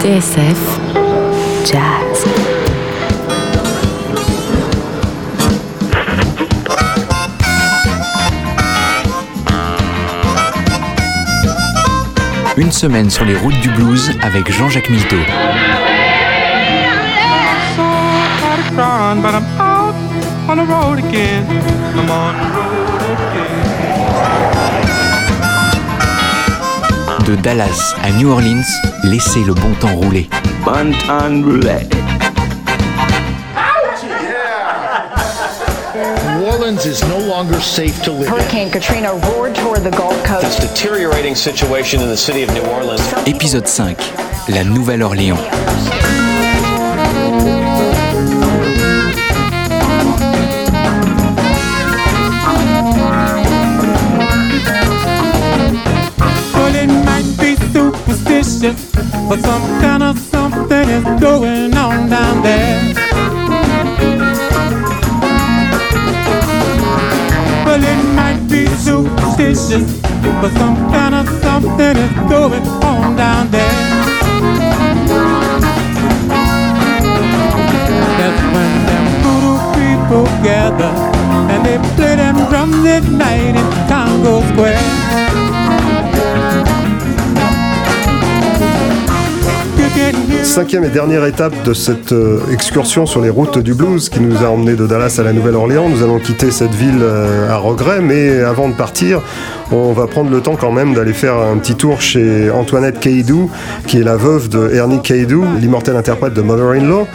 TSF Jazz. Une semaine sur les routes du blues avec Jean-Jacques Milteau. De Dallas à New Orleans, laissez le bon temps rouler. Bon. New Orleans is no longer safe to live in. Hurricane Katrina roared toward the Gulf Coast. This deteriorating situation in the city of New Orleans. Épisode 5. La Nouvelle-Orléans. But some kind of something is going on down there. Well, it might be superstitious, but some kind of something is going on down there. That's when them voodoo people gather and they play them drums at night in Congo Square. Cinquième et dernière étape de cette euh, excursion sur les routes du blues qui nous a emmenés de Dallas à la Nouvelle-Orléans. Nous allons quitter cette ville euh, à regret, mais avant de partir, on va prendre le temps quand même d'aller faire un petit tour chez Antoinette Caidou, qui est la veuve de Ernie Caidou, l'immortel interprète de Mother-in-Law,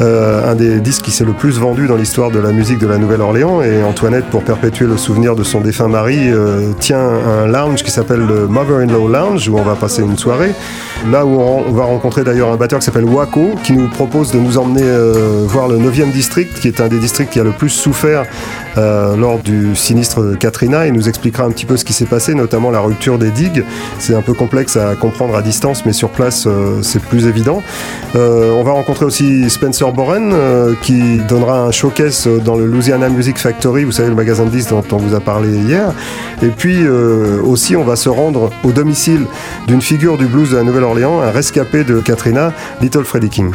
euh, un des disques qui s'est le plus vendu dans l'histoire de la musique de la Nouvelle-Orléans. Et Antoinette, pour perpétuer le souvenir de son défunt mari, tient un lounge qui s'appelle le Mother-in-Law Lounge, où on va passer une soirée. Là où on va rencontrer d'ailleurs un batteur qui s'appelle Waco, qui nous propose de nous emmener euh, voir le 9e district, qui est un des districts qui a le plus souffert euh, lors du sinistre Katrina. Il nous expliquera un petit peu ce qui s'est passé, notamment la rupture des digues. C'est un peu complexe à comprendre à distance, mais sur place, euh, c'est plus évident. Euh, on va rencontrer aussi Spencer Boren, qui donnera un showcase dans le Louisiana Music Factory, vous savez, le magasin de disques dont on vous a parlé hier. Et puis aussi, on va se rendre au domicile d'une figure du blues de la Nouvelle-Orléans, un rescapé de Katrina, Little Freddie King.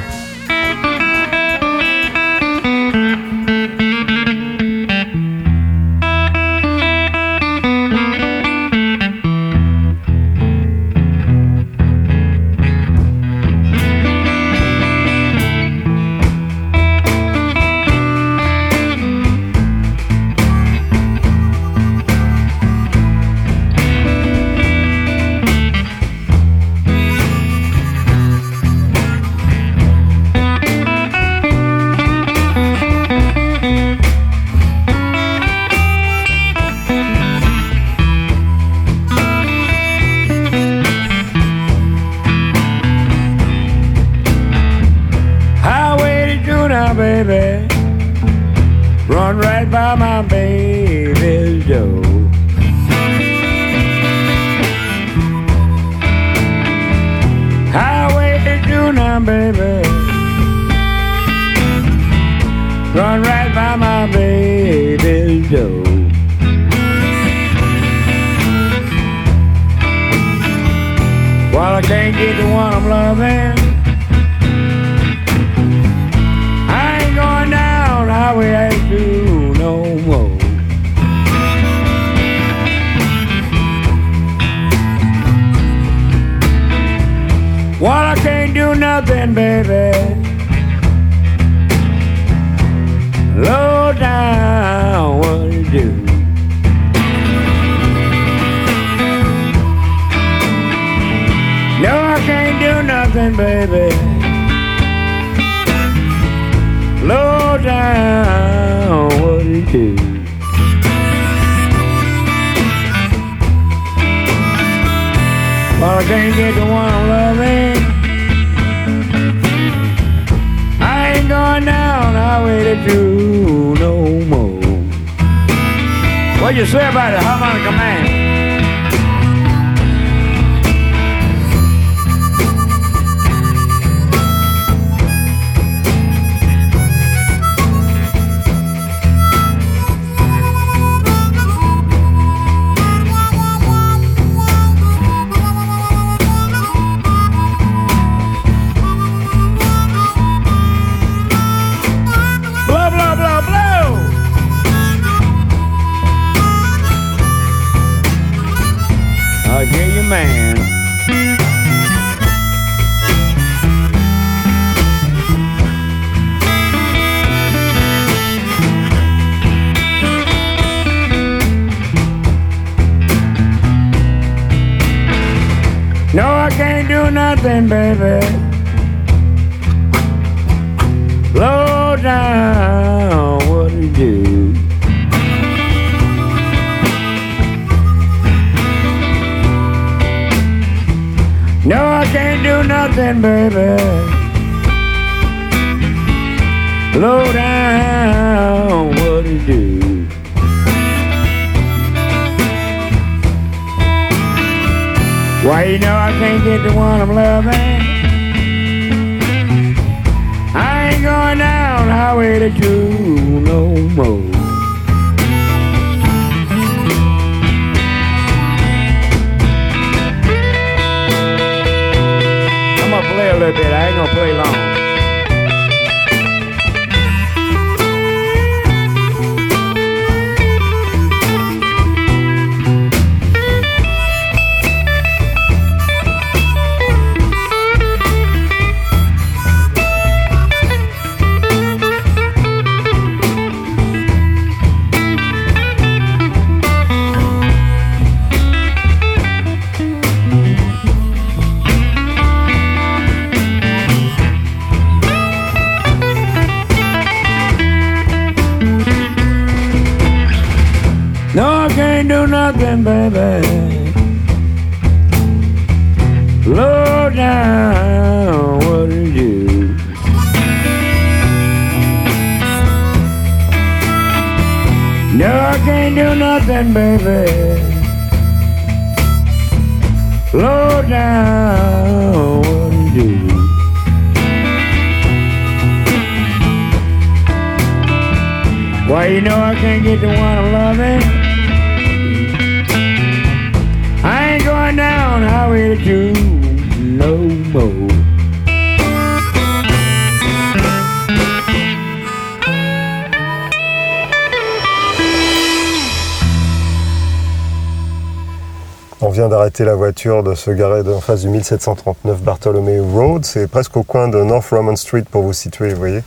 D'arrêter la voiture de se garer en face du 1739 Bartholomew Road. C'est presque au coin de North Roman Street pour vous situer, vous voyez.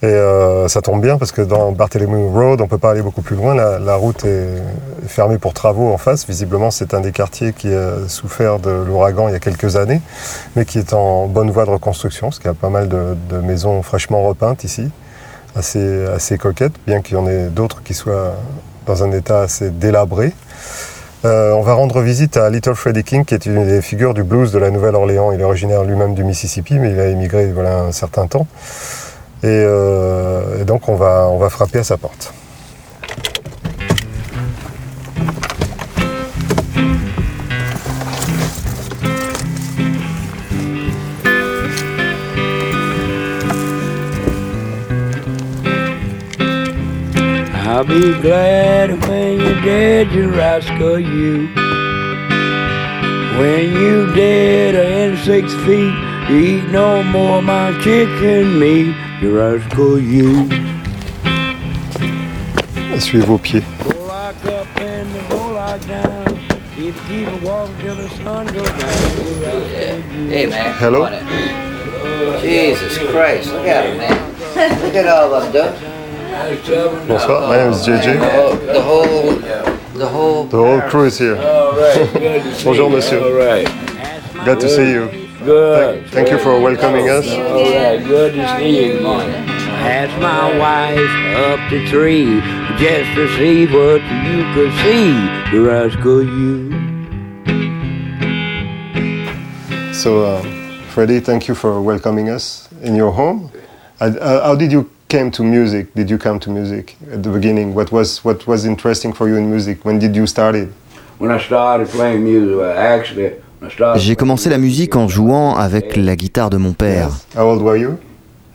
Et euh, ça tombe bien parce que dans Bartholomew Road, on peut pas aller beaucoup plus loin. La, route est fermée pour travaux en face. Visiblement, c'est un des quartiers qui a souffert de l'ouragan il y a quelques années, mais qui est en bonne voie de reconstruction, parce qu'il y a pas mal de, de maisons fraîchement repeintes ici, assez, assez coquettes, bien qu'il y en ait d'autres qui soient dans un état assez délabré. Euh, on va rendre visite à Little Freddie King, qui est une des figures du blues de la Nouvelle-Orléans. Il est originaire lui-même du Mississippi, mais il a émigré voilà, un certain temps. Et, euh, donc on va, on va frapper à sa porte. You're dead, you rascal, you. When you dead and six feet, you eat no more my chicken meat, you rascal, you. Suivez vos pieds. Go lock up and go lock down. If you keep walking till the sun goes down, you rascal, you. Hey man. Hello? come on in. Jesus Christ, look at him, man. Look at all of them, dude. Bonsoir, my name is JJ. The whole, the whole, The whole crew is here. All right, good to see Bonjour, you. monsieur. All right. Glad to see you. Good. Thank, thank you for welcoming us. All right, good to see you. Asked my wife up the tree just to see what you could see. The rascal you. So, uh, Freddie, thank you for welcoming us in your home. Uh, how did you came to music? Did you come to music at the beginning? What was what was interesting for you in music? When did you start it? When I started playing music, actually, when I started J'ai commencé la musique en jouant avec la guitare de mon père. How old were you?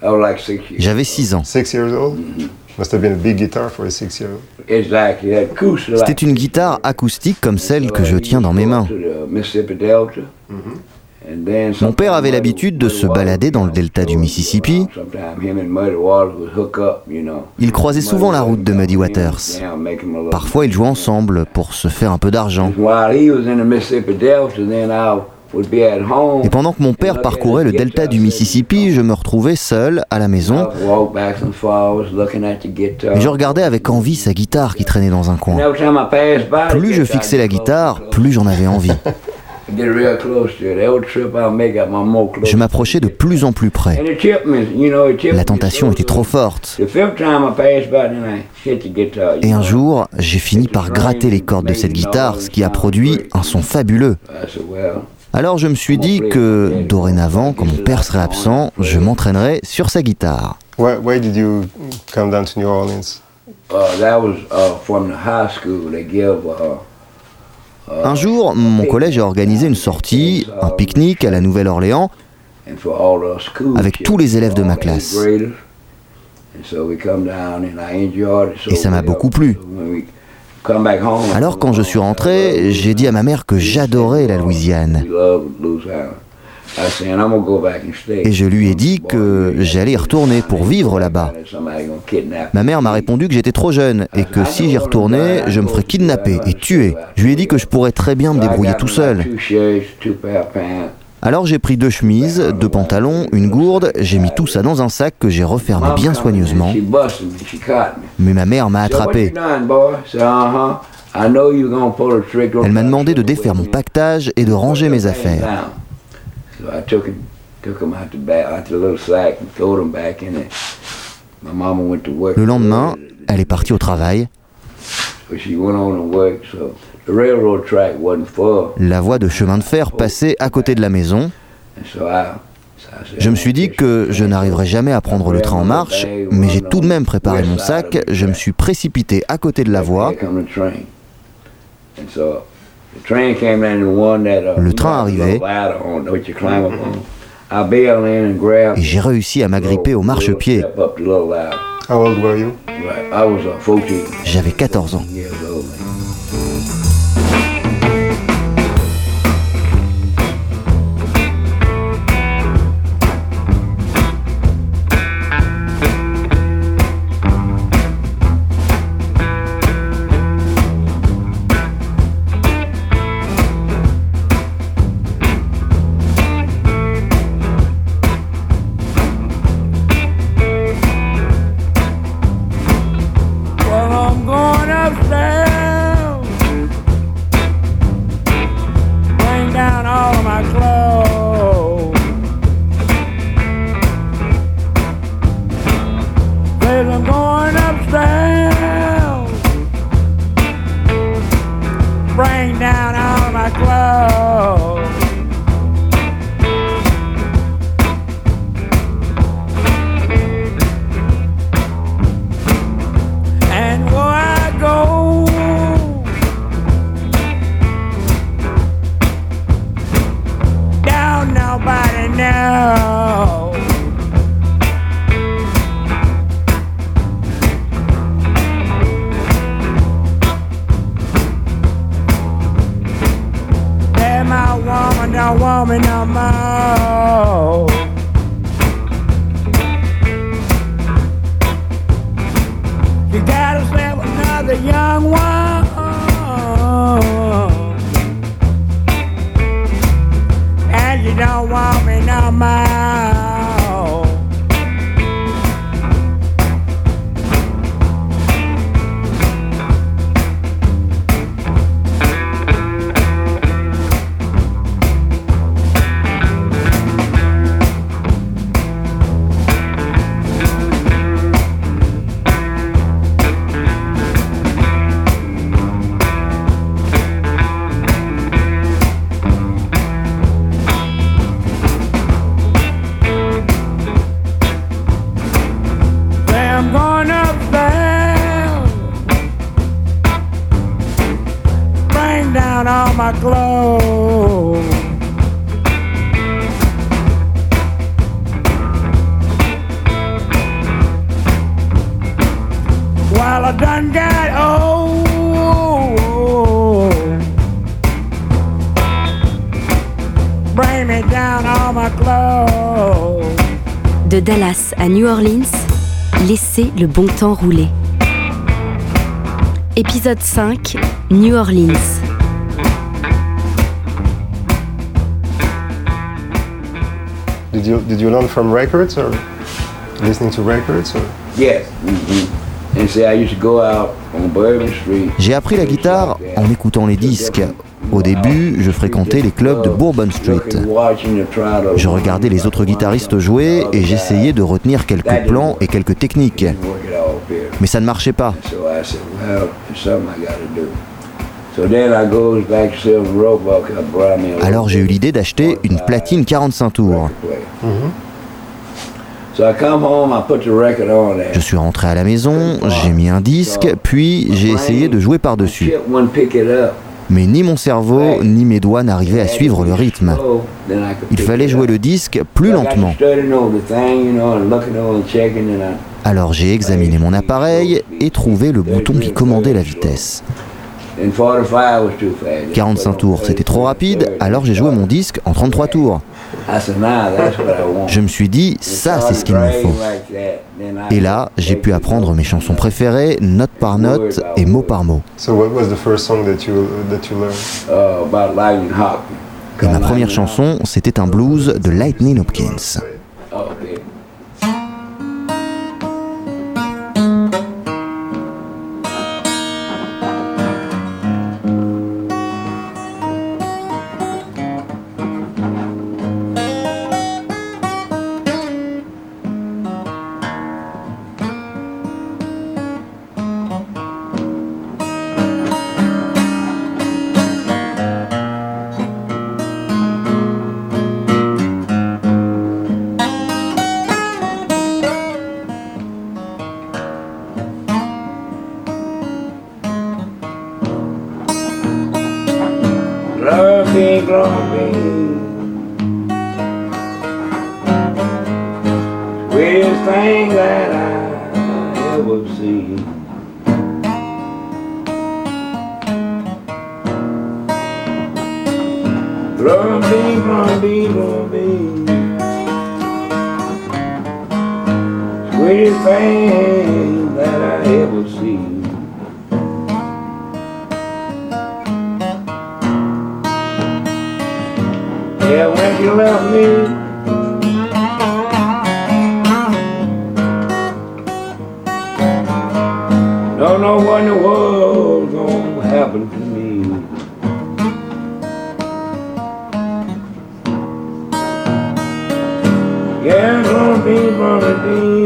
I was like six years. J'avais 6 ans. Six years old? Must have been a big guitar for a six-year-old. Exactly, that acoustic. C'était une guitare acoustique comme celle que je tiens dans mes mains. Mon père avait l'habitude de se balader dans le delta du Mississippi. Il croisait souvent la route de Muddy Waters. Parfois, ils jouaient ensemble pour se faire un peu d'argent. Et pendant que mon père parcourait le delta du Mississippi, je me retrouvais seul à la maison. Et je regardais avec envie sa guitare qui traînait dans un coin. Plus je fixais la guitare, plus j'en avais envie. Je m'approchais de plus en plus près. La tentation était trop forte. Et un jour, j'ai fini par gratter les cordes de cette guitare, ce qui a produit un son fabuleux. Alors je me suis dit que dorénavant, quand mon père serait absent, je m'entraînerais sur sa guitare. Why, did you come down to New Orleans? Un jour, mon collège a organisé une sortie, un pique-nique à la Nouvelle-Orléans avec tous les élèves de ma classe. Et ça m'a beaucoup plu. Alors quand je suis rentré, j'ai dit à ma mère que j'adorais la Louisiane. Et je lui ai dit que j'allais y retourner pour vivre là-bas. Ma mère m'a répondu que j'étais trop jeune et que si j'y retournais, je me ferais kidnapper et tuer. Je lui ai dit que je pourrais très bien me débrouiller tout seul. Alors j'ai pris deux chemises, deux pantalons, une gourde, j'ai mis tout ça dans un sac que j'ai refermé bien soigneusement. Mais ma mère m'a attrapé. Elle m'a demandé de défaire mon pactage et de ranger mes affaires. Le lendemain, elle est partie au travail. La voie de chemin de fer passait à côté de la maison. Je me suis dit que je n'arriverais jamais à prendre le train en marche, mais j'ai tout de même préparé mon sac, je me suis précipité à côté de la voie. Le train arrivait. et j'ai réussi à m'agripper au marchepied. J'avais 14 ans. down all my clothes. While bring me down all my. De Dallas à New Orleans, laissez le bon temps rouler. Épisode 5, New Orleans. Did you, did you learn from records or listening to records? Or? Yes. Mm-hmm. And see, I used to go out on Bourbon Street. J'ai appris la guitare en écoutant les disques. Au début, je fréquentais les clubs de Bourbon Street. Je regardais les autres guitaristes jouer et j'essayais de retenir quelques plans et quelques techniques. Mais ça ne marchait pas. Alors j'ai eu l'idée d'acheter une platine 45 tours. Je suis rentré à la maison, j'ai mis un disque, puis j'ai essayé de jouer par-dessus. Mais ni mon cerveau ni mes doigts n'arrivaient à suivre le rythme. Il fallait jouer le disque plus lentement. Alors j'ai examiné mon appareil et trouvé le bouton qui commandait la vitesse. 45 tours, c'était trop rapide, alors j'ai joué mon disque en 33 tours. Je me suis dit, ça c'est ce qu'il me faut. Et là, j'ai pu apprendre mes chansons préférées, note par note et mot par mot. Et ma première chanson, c'était un blues de Lightning Hopkins. Amen.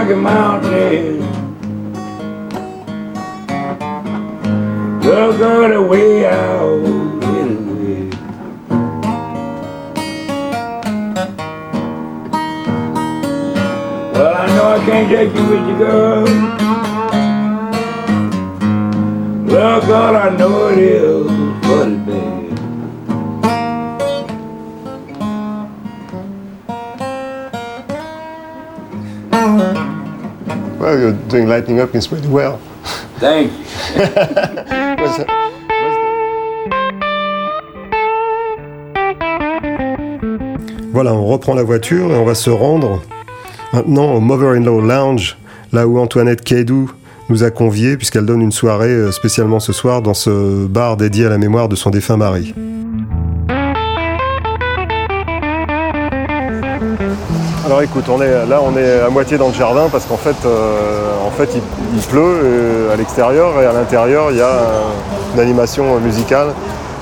Rocky Mountains. Look on the way out anyway. Well, I know I can't take you with you, girl. Well, God, I know it is, doing Lightning Up means pretty well. Thank you. Voilà, on reprend la voiture et on va se rendre maintenant au Mother-in-Law Lounge, là où Antoinette Caidou nous a conviés, puisqu'elle donne une soirée euh, spécialement ce soir dans ce bar dédié à la mémoire de son défunt mari. Alors écoute, on est, là on est à moitié dans le jardin parce qu'en fait, euh, il, pleut euh, à l'extérieur et à l'intérieur il y a un- une animation musicale.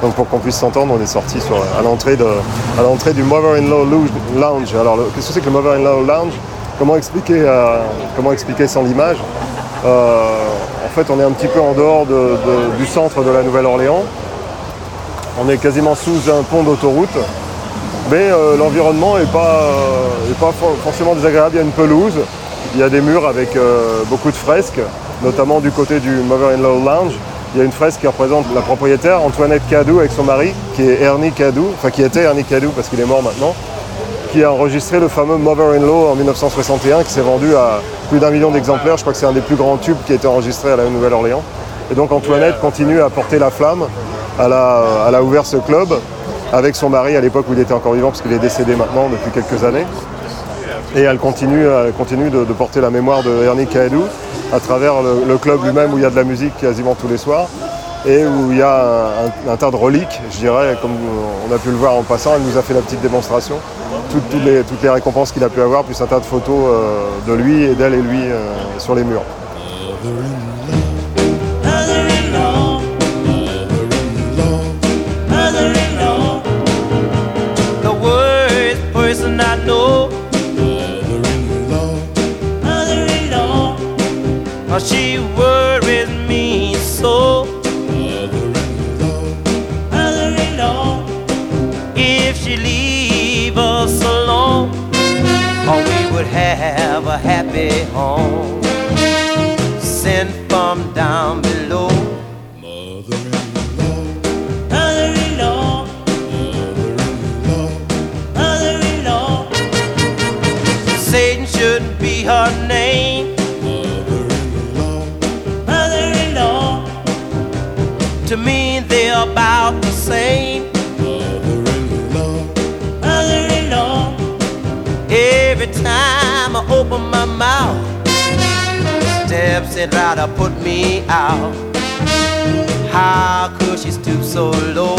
Donc pour qu'on puisse s'entendre, on est sorti à l'entrée du Mother-in-Law Lou- Lounge. Alors qu'est-ce que c'est que le Mother-in-Law Lounge? Comment expliquer, euh, comment expliquer sans l'image? En fait, on est un petit peu en dehors de- de- du centre de la Nouvelle-Orléans. On est quasiment sous un pont d'autoroute. Mais euh, l'environnement n'est pas, euh, forcément désagréable. Il y a une pelouse, il y a des murs avec euh, beaucoup de fresques, notamment du côté du Mother-in-Law Lounge. Il y a une fresque qui représente la propriétaire, Antoinette Cadou, avec son mari, qui est Ernie Cadou, enfin qui était Ernie Cadou parce qu'il est mort maintenant, qui a enregistré le fameux Mother-in-Law en 1961, qui s'est vendu à plus d'un million d'exemplaires. Je crois que c'est un des plus grands tubes qui a été enregistré à la Nouvelle-Orléans. Et donc Antoinette continue à porter la flamme. Elle a, elle a ouvert ce club avec son mari à l'époque où il était encore vivant, parce qu'il est décédé maintenant depuis quelques années. Et elle continue, continue de, porter la mémoire de Ernie Kaedou à travers le, club lui-même où il y a de la musique quasiment tous les soirs et où il y a un, tas de reliques, je dirais, comme on a pu le voir en passant, elle nous a fait la petite démonstration. Toutes, les, toutes les récompenses qu'il a pu avoir, plus un tas de photos euh, de lui et d'elle et lui euh, sur les murs. She worries me so. If she leave us alone, oh, we would have a happy home. Sent from down steps try to put me out. How could she stoop so low?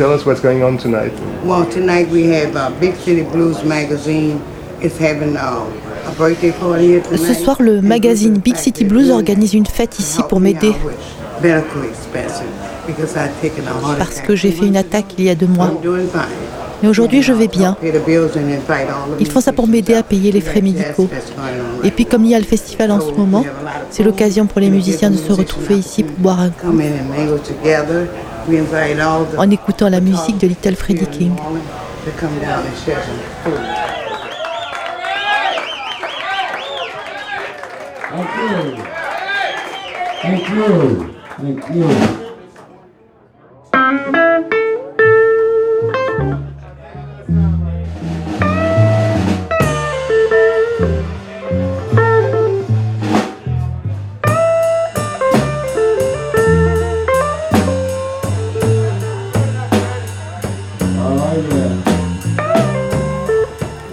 Tell us what's going on tonight? Well, tonight we have uh, Big City Blues magazine is having uh, a birthday party here tonight. Ce soir, le magazine Big City Blues organise une fête ici pour m'aider Medical expenses because I've taken a heart parce que j'ai fait une attaque il y a deux mois. Mais aujourd'hui, je vais bien. Ils font ça pour m'aider à payer les frais médicaux. Et puis comme il y a le festival en ce moment, c'est l'occasion pour les musiciens de se retrouver ici pour boire un coup en écoutant la musique de Little Freddie King.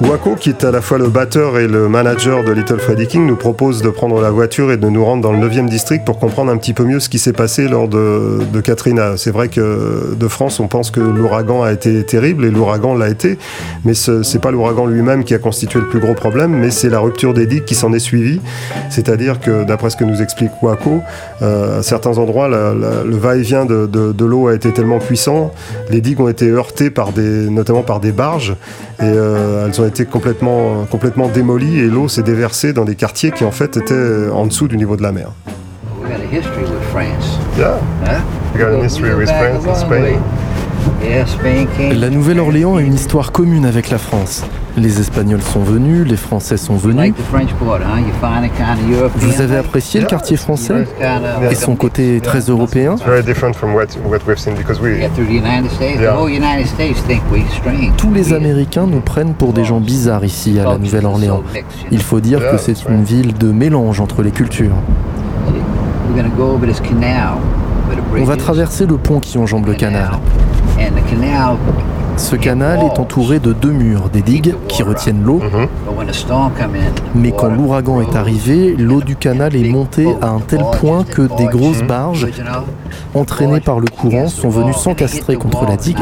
Waco, qui est à la fois le batteur et le manager de Little Freddie King, nous propose de prendre la voiture et de nous rendre dans le 9e district pour comprendre un petit peu mieux ce qui s'est passé lors de, Katrina. C'est vrai que de France, on pense que l'ouragan a été terrible et l'ouragan l'a été, mais ce c'est pas l'ouragan lui-même qui a constitué le plus gros problème, mais c'est la rupture des digues qui s'en est suivie. C'est-à-dire que, d'après ce que nous explique Waco, euh, à certains endroits, le va-et-vient de l'eau a été tellement puissant, les digues ont été heurtées par des, notamment par des barges, et euh, elles ont été complètement, complètement démolies, et l'eau s'est déversée dans des quartiers qui en fait étaient en dessous du niveau de la mer. We got a history with France. Yeah. Huh? We got a history with France and Spain. La Nouvelle-Orléans a une histoire commune avec la France. Les Espagnols sont venus, les Français sont venus. Vous avez apprécié le quartier français? et son côté très européen? Very different from what, what we've seen because we. Yeah, through the United States. Yeah. The whole United States think we strange. Tous les Américains nous prennent pour des gens bizarres ici à la Nouvelle-Orléans. Il faut dire que c'est une ville de mélange entre les cultures. We're gonna go over this canal. where the On va traverser le pont qui enjambe le canal. Ce canal est entouré de deux murs, des digues qui retiennent l'eau, in, mais quand l'ouragan est arrivé, l'eau du canal est montée à un tel point que des grosses barges, entraînées par le courant, sont venues s'encastrer contre la digue.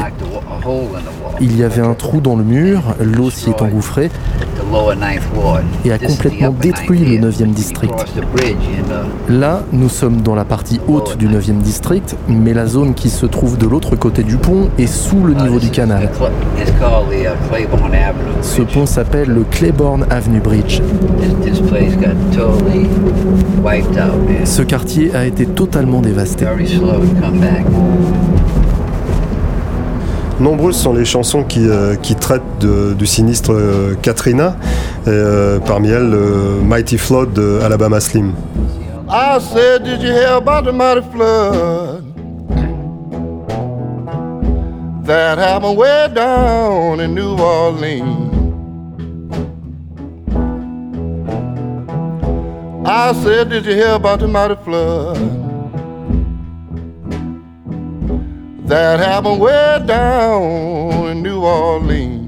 Il y avait un trou dans le mur, l'eau s'y est engouffrée et a complètement détruit le here. 9e district. Là, nous sommes dans la partie haute du 9e district, mais la zone qui se trouve de l'autre côté du pont est sous le niveau du canal. Ce pont s'appelle le Claiborne Avenue Bridge. Ce quartier a été totalement dévasté. Nombreuses sont les chansons qui, euh, qui traitent de- du sinistre euh, Katrina, et, euh, parmi elles euh, Mighty Flood de Alabama Slim. I said, Did you hear about the mighty flood that happened way down in New Orleans? I said, Did you hear about the mighty flood that happened way down in New Orleans?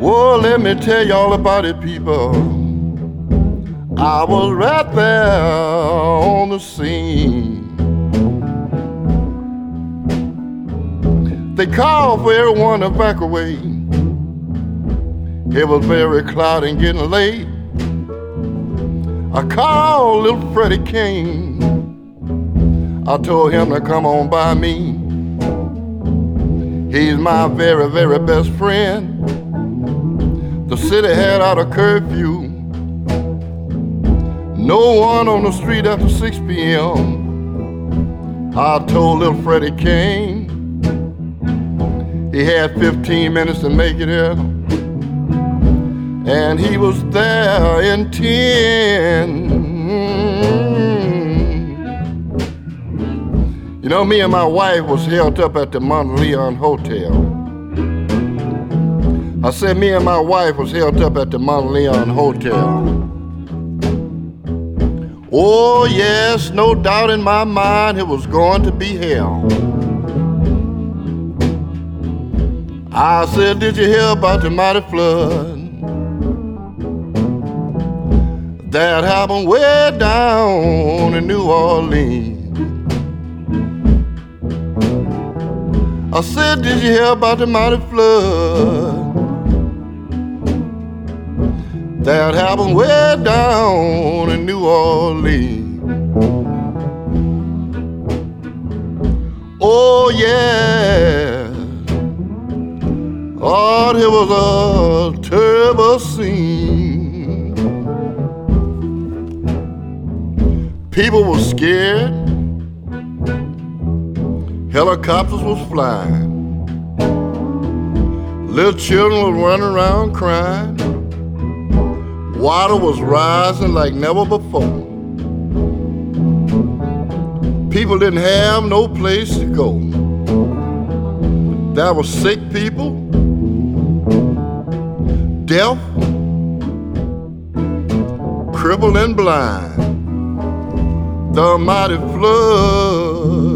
Well, let me tell you all about it, people. I was right there on the scene. They called for everyone to back away. It was very cloudy and getting late. I called little Freddie King. I told him to come on by me. He's my very, very best friend. The city had out a curfew. No one on the street after 6 p.m. I told little Freddie King he had 15 minutes to make it here. And he was there in 10. Know, me and my wife was held up at the Mont Leon Hotel. I said me and my wife was held up at the Mont Leon Hotel. Oh, yes, no doubt in my mind it was going to be hell. I said, Did you hear about the mighty flood? That happened way down in New Orleans. I said, Did you hear about the mighty flood? That happened way down in New Orleans. Oh, yeah. Oh, it was a terrible scene. People were scared. Helicopters was flying. Little children was running around crying. Water was rising like never before. people didn't have no place to go. There were sick people, deaf, crippled and blind. The mighty flood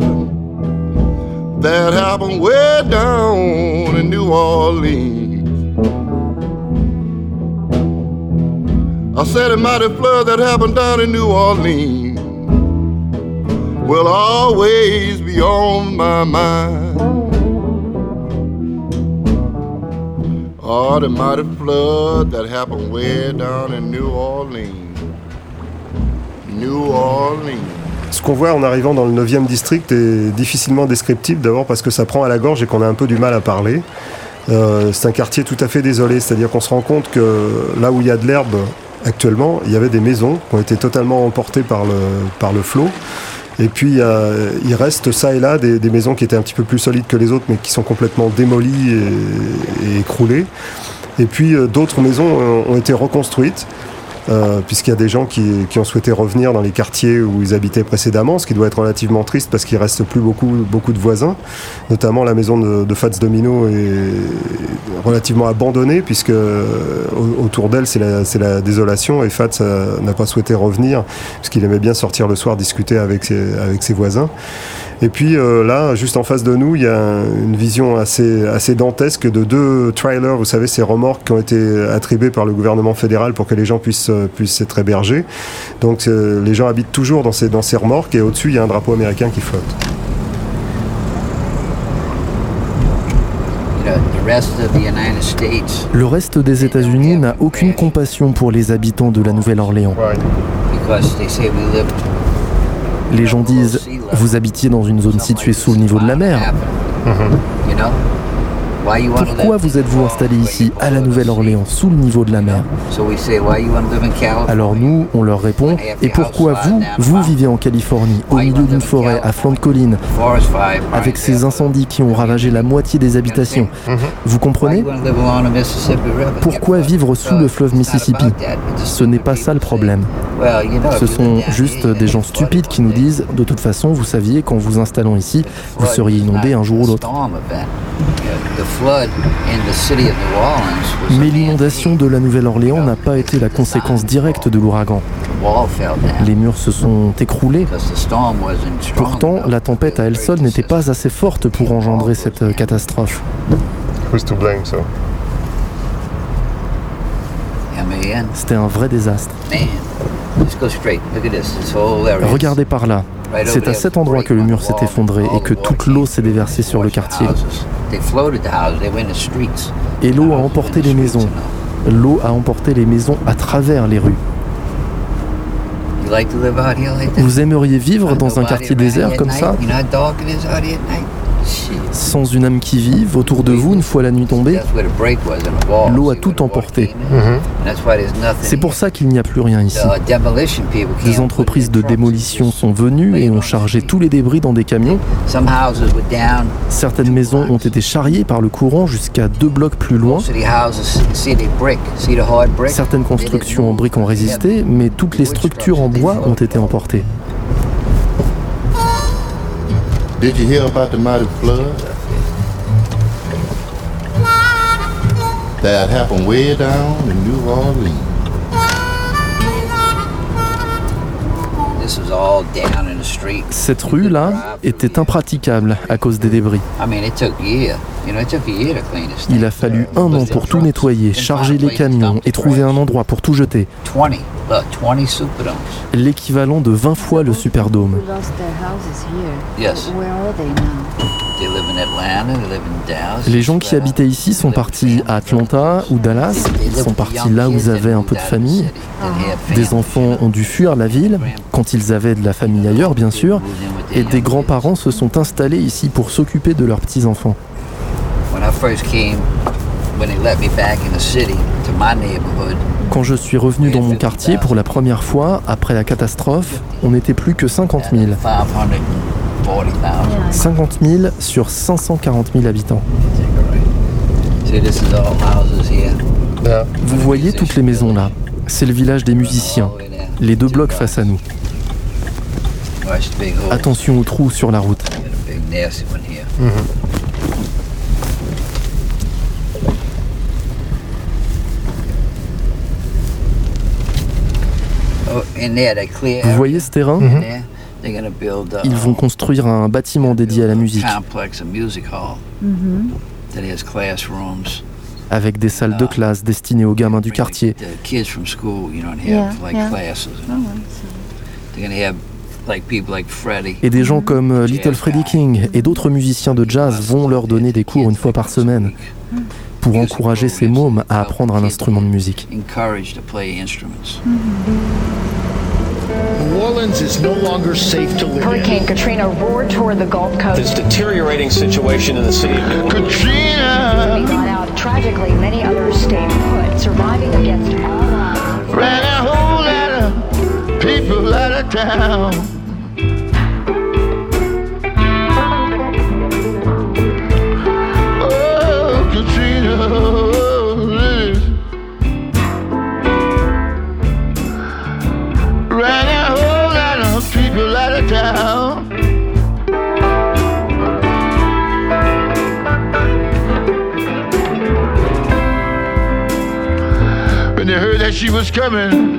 that happened way down in New Orleans. I said a mighty flood that happened down in New Orleans will always be on my mind. Oh, the mighty flood that happened way down in New Orleans. New Orleans. Ce qu'on voit en arrivant dans le 9e district est difficilement descriptible, d'abord parce que ça prend à la gorge et qu'on a un peu du mal à parler. Euh, c'est un quartier tout à fait désolé, c'est-à-dire qu'on se rend compte que là où il y a de l'herbe actuellement, il y avait des maisons qui ont été totalement emportées par le, flot. Et puis il reste ça et là des, maisons qui étaient un petit peu plus solides que les autres, mais qui sont complètement démolies et, et écroulées. Et puis euh, d'autres maisons ont été reconstruites. Euh, puisqu'il y a des gens qui, ont souhaité revenir dans les quartiers où ils habitaient précédemment, ce qui doit être relativement triste parce qu'il reste plus beaucoup, de voisins. Notamment la maison de, de Fats Domino est relativement abandonnée puisque autour d'elle c'est la, la, désolation et Fats n'a pas souhaité revenir puisqu'il aimait bien sortir le soir discuter avec ses voisins. Et puis euh, là, juste en face de nous, il y a une vision assez, assez dantesque de deux trailers, vous savez, ces remorques qui ont été attribués par le gouvernement fédéral pour que les gens puissent, puissent être hébergés. Donc euh, les gens habitent toujours dans ces, dans ces remorques et au-dessus, il y a un drapeau américain qui flotte. Le reste des États-Unis n'a aucune compassion pour les habitants de la Nouvelle-Orléans. Les gens disent vous habitiez dans une zone située sous le niveau de la mer. Pourquoi vous êtes-vous installé ici, à la Nouvelle-Orléans, sous le niveau de la mer? Alors nous, on leur répond, et pourquoi vous, vous vivez en Californie, au milieu d'une forêt, à flanc de colline, avec ces incendies qui ont ravagé la moitié des habitations. Vous comprenez? Pourquoi vivre sous le fleuve Mississippi? Ce n'est pas ça le problème. Ce sont juste des gens stupides qui nous disent, de toute façon, vous saviez qu'en vous installant ici, vous seriez inondé un jour ou l'autre. Mais l'inondation de la Nouvelle-Orléans n'a pas été la conséquence directe de l'ouragan. Les murs se sont écroulés. Pourtant, la tempête à elle seule n'était pas assez forte pour engendrer cette catastrophe. C'était un vrai désastre. Regardez par là. C'est à cet endroit que le mur s'est effondré et que toute l'eau s'est déversée sur le quartier. Et l'eau a emporté les maisons. L'eau a emporté les maisons à travers les rues. Vous aimeriez vivre dans un quartier désert comme ça? Sans une âme qui vive autour de vous une fois la nuit tombée L'eau a tout emporté. C'est pour ça qu'il n'y a plus rien ici. Des entreprises de démolition sont venues et ont chargé tous les débris dans des camions. Certaines maisons ont été charriées par le courant jusqu'à deux blocs plus loin. Certaines constructions en briques ont résisté, mais toutes les structures en bois ont été emportées. Did you hear about the mighty flood? That happened way down in New Orleans. Cette rue-là était impraticable à cause des débris. Il a fallu un an pour tout nettoyer, charger les camions et trouver un endroit pour tout jeter. L'équivalent de 20 fois le Superdome. Les gens qui habitaient ici sont partis à Atlanta ou Dallas, ils sont partis là où ils avaient un peu de famille. Des enfants ont dû fuir la ville, quand ils avaient de la famille ailleurs bien sûr, et des grands-parents se sont installés ici pour s'occuper de leurs petits-enfants. Quand je suis revenu dans mon quartier pour la première fois, après la catastrophe, on n'était plus que 50 000. 50 000 sur 540 000 habitants. Vous voyez toutes les maisons là C'est le village des musiciens, les deux blocs face à nous. Attention aux trous sur la route. A Vous voyez ce terrain build a Ils vont construire un bâtiment dédié à la musique, classrooms. avec des salles de classe destinées aux gamins du quartier, The kids from school, you don't have Yeah, like yeah. classes. They're gonna have like people like Freddie. et des gens comme euh, Little Freddie King et d'autres musiciens de jazz vont leur donner des cours une fois par semaine pour encourager ces mômes à apprendre un instrument de musique. Encouraged to play instruments. New Orleans is no longer safe to live in. Hurricane Katrina roared toward the Gulf Coast. This deteriorating situation in the city of New Orleans. We got out. Tragically, many others stayed put, surviving against all odds. Ran a whole lot of people out of town. Was coming,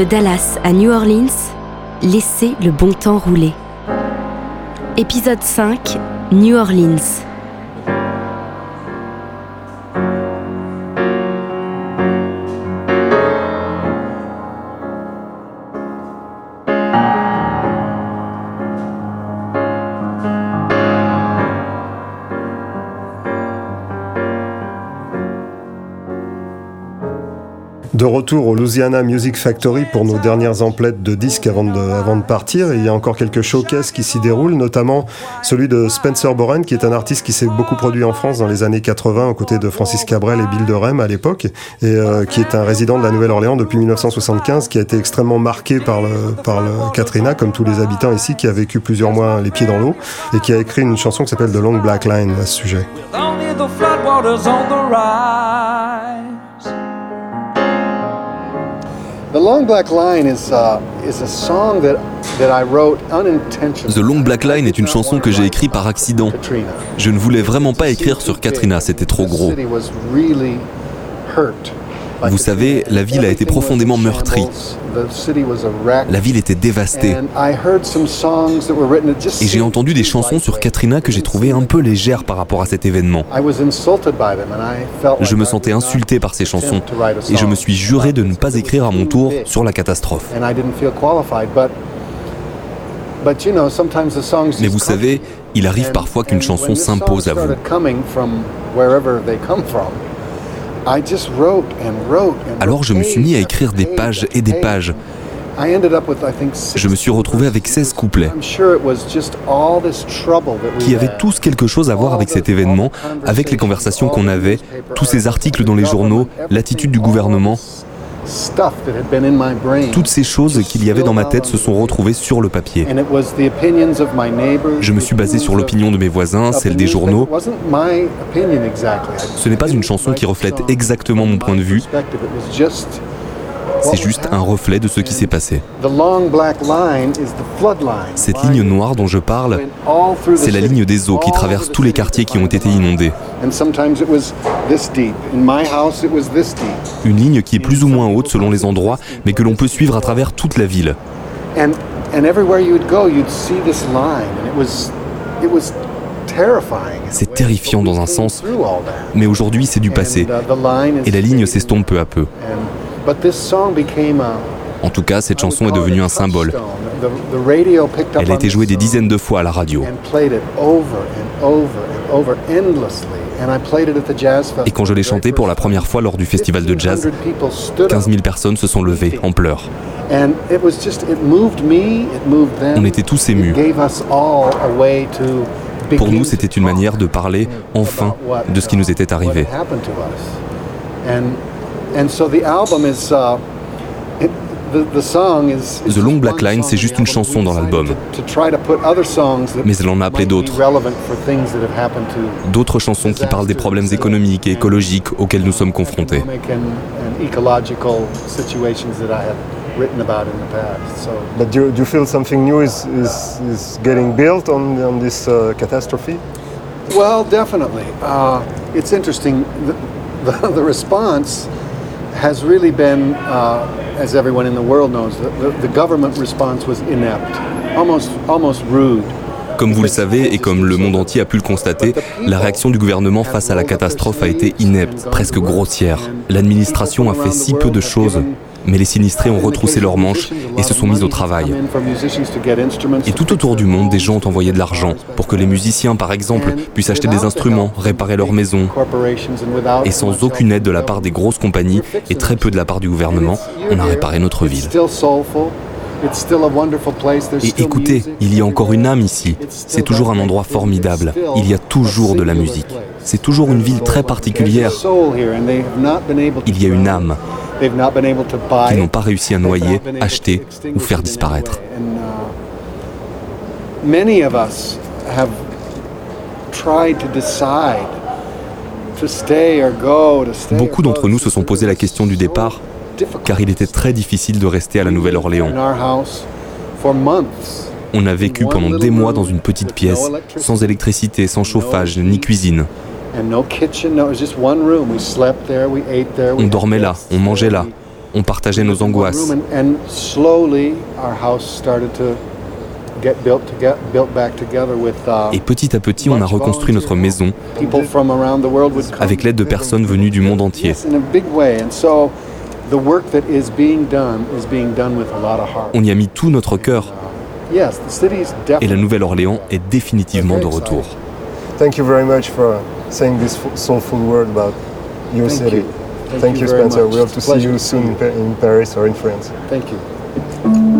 De Dallas à New Orleans, laissez le bon temps rouler. Épisode 5, New Orleans. Retour au Louisiana Music Factory pour nos dernières emplettes de disques avant de, partir. il y a encore quelques showcases qui s'y déroulent, notamment celui de Spencer Boren, qui est un artiste qui s'est beaucoup produit en France dans les années 80 aux côtés de Francis Cabrel et Bill de Rem à l'époque, et euh, qui est un résident de la Nouvelle-Orléans depuis 1975, qui a été extrêmement marqué par le, Katrina, comme tous les habitants ici, qui a vécu plusieurs mois les pieds dans l'eau, et qui a écrit une chanson qui s'appelle The Long Black Line à ce sujet. Long Black Line is, uh, is a song that, that I wrote The Long Black Line est une chanson que j'ai écrite par accident. Je ne voulais vraiment pas écrire sur Katrina, c'était trop gros. Vous savez, la ville a été profondément meurtrie. La ville était dévastée. Et j'ai entendu des chansons sur Katrina que j'ai trouvées un peu légères par rapport à cet événement. Je me sentais insulté par ces chansons et je me suis juré de ne pas écrire à mon tour sur la catastrophe. Mais vous savez, il arrive parfois qu'une chanson s'impose à vous. Alors je me suis mis à écrire des pages et des pages. Je me suis retrouvé avec 16 couplets qui avaient tous quelque chose à voir avec cet événement, avec les conversations qu'on avait, tous ces articles dans les journaux, l'attitude du gouvernement. Toutes ces choses qu'il y avait dans ma tête se sont retrouvées sur le papier. Je me suis basé sur l'opinion de mes voisins, celle des journaux. Ce n'est pas une chanson qui reflète exactement mon point de vue. C'est juste un reflet de ce qui s'est passé. Cette ligne noire dont je parle, c'est la ligne des eaux qui traverse tous les quartiers qui ont été inondés. Une ligne qui est plus ou moins haute selon les endroits, mais que l'on peut suivre à travers toute la ville. C'est terrifiant dans un sens, mais aujourd'hui c'est du passé, et la ligne s'estompe peu à peu. En tout cas, cette chanson est devenue un symbole. Elle a été jouée des dizaines de fois à la radio. Et quand je l'ai chantée pour la première fois lors du festival de jazz, 15 000 personnes se sont levées en pleurs. On était tous émus. Pour nous, c'était une manière de parler enfin de ce qui nous était arrivé. The Long Black Line, c'est juste une chanson dans l'album. Mais elle en a appelé d'autres. D'autres chansons qui parlent des problèmes économiques et écologiques auxquels nous sommes confrontés. But do, do you feel something new is, is, is getting built on, on this uh, catastrophe? Well, definitely. Uh, it's interesting. The, the, the response has really been, uh, as everyone in the world knows, the, the government response was inept, almost, almost rude. Comme vous le savez et comme le monde entier a pu le constater, la réaction du gouvernement face à la catastrophe a été inepte, presque grossière. L'administration a fait si peu de choses mais les sinistrés ont retroussé leurs manches et se sont mis au travail. Et tout autour du monde, des gens ont envoyé de l'argent pour que les musiciens, par exemple, puissent acheter des instruments, réparer leur maison. Et sans aucune aide de la part des grosses compagnies et très peu de la part du gouvernement, on a réparé notre ville. Et écoutez, il y a encore une âme ici. C'est toujours un endroit formidable. Il y a toujours de la musique. C'est toujours une ville très particulière. Il y a une âme qu'ils n'ont pas réussi à noyer, acheter ou faire disparaître. Beaucoup d'entre nous se sont posé la question du départ, car il était très difficile de rester à la Nouvelle-Orléans. On a vécu pendant des mois dans une petite pièce, sans électricité, sans chauffage, ni cuisine. On dormait là, on mangeait là, on partageait nos angoisses. Et petit à petit, on a reconstruit notre maison avec l'aide de personnes venues du monde entier. On y a mis tout notre cœur. Et la Nouvelle-Orléans est définitivement de retour. Thank you very much for saying this soulful word about your city. Thank, you you, Spencer. We hope to see you soon in Paris or in France. Thank you.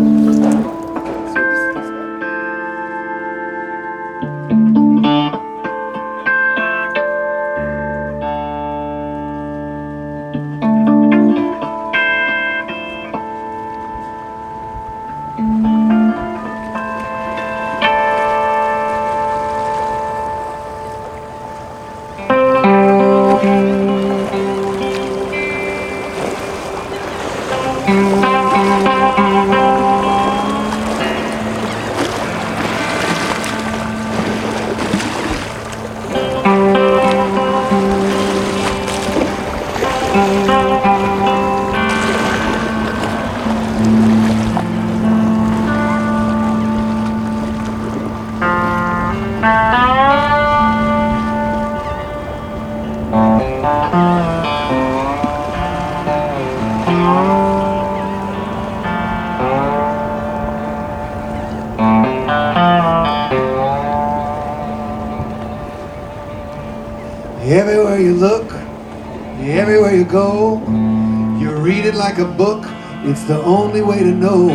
Like a book. It's the only way to know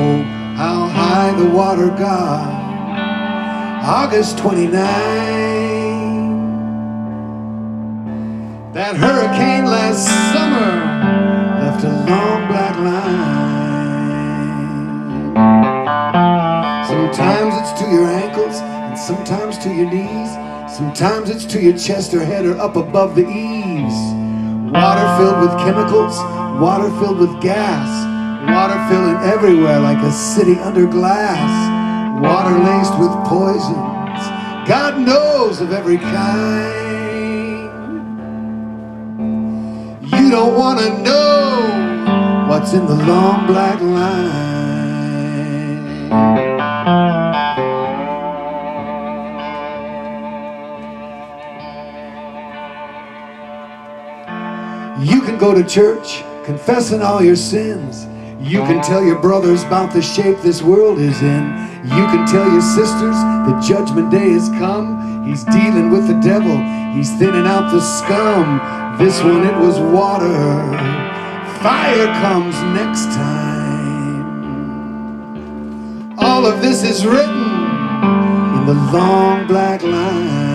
how high the water got. August 29. That hurricane last summer left a long black line. Sometimes it's to your ankles, and sometimes to your knees. Sometimes it's to your chest or head or up above the eaves. Water filled with chemicals, water filled with gas, water filling everywhere like a city under glass. Water laced with poisons, God knows of every kind. You don't want to know what's in the long black line. You can go to church confessing all your sins. You can tell your brothers about the shape this world is in. You can tell your sisters the judgment day has come. He's dealing with the devil, he's thinning out the scum. This one, it was water. Fire comes next time. All of this is written in the long black line.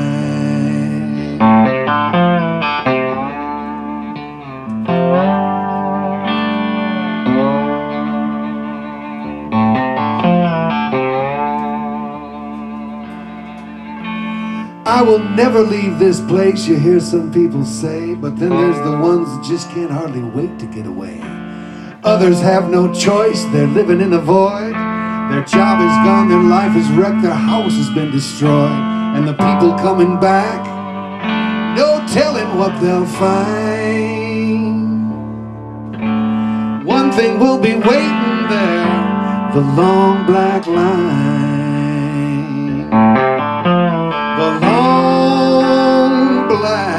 Never leave this place, you hear some people say, but then there's the ones that just can't hardly wait to get away. Others have no choice, they're living in a void. Their job is gone, their life is wrecked, their house has been destroyed. And the people coming back, no telling what they'll find. One thing will be waiting there, the long black line. Long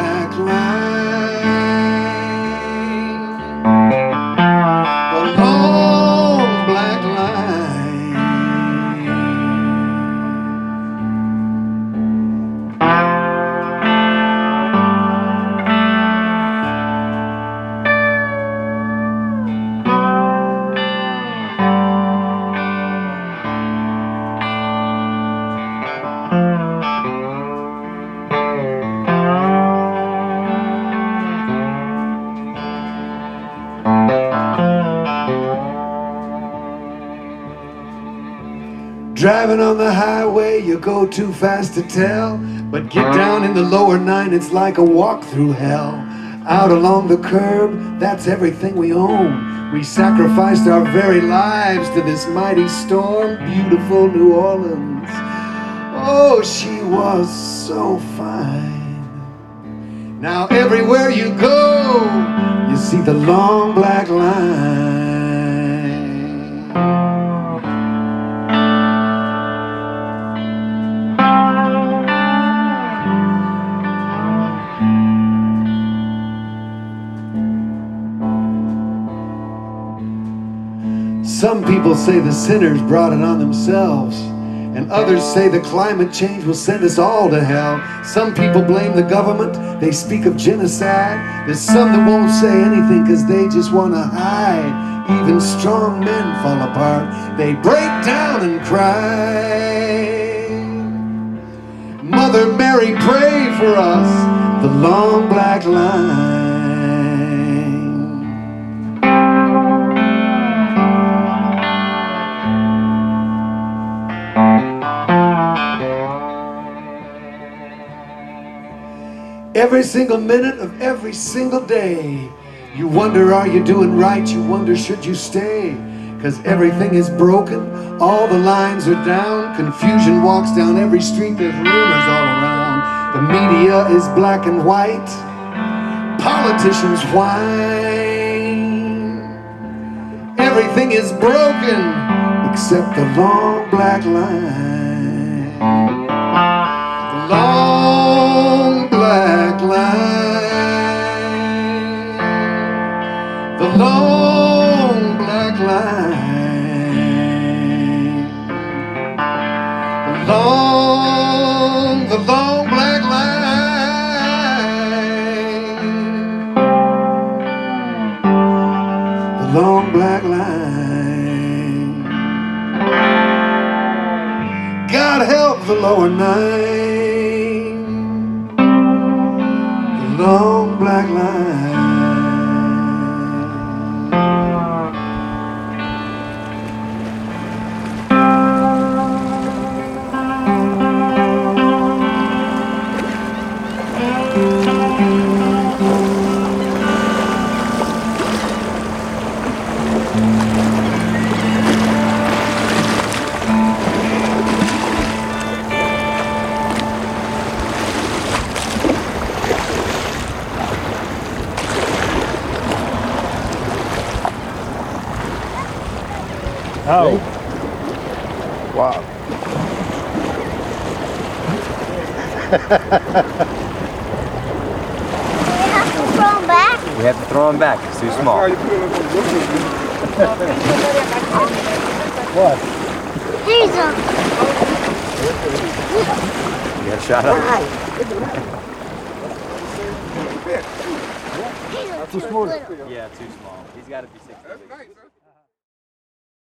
Driving on the highway, you go too fast to tell. But get down in the lower nine, it's like a walk through hell. Out along the curb, that's everything we own. We sacrificed our very lives to this mighty storm, beautiful New Orleans. Oh, she was so fine. Now, everywhere you go, you see the long black line. Some people say the sinners brought it on themselves. And others say the climate change will send us all to hell. Some people blame the government, they speak of genocide. There's some that won't say anything because they just want to hide. Even strong men fall apart, they break down and cry. Mother Mary, pray for us, the long black line. Every single minute of every single day, you wonder, are you doing right? You wonder, should you stay? Cause everything is broken, all the lines are down, confusion walks down every street, there's rumors all around. The media is black and white, politicians whine. Everything is broken except the long black line.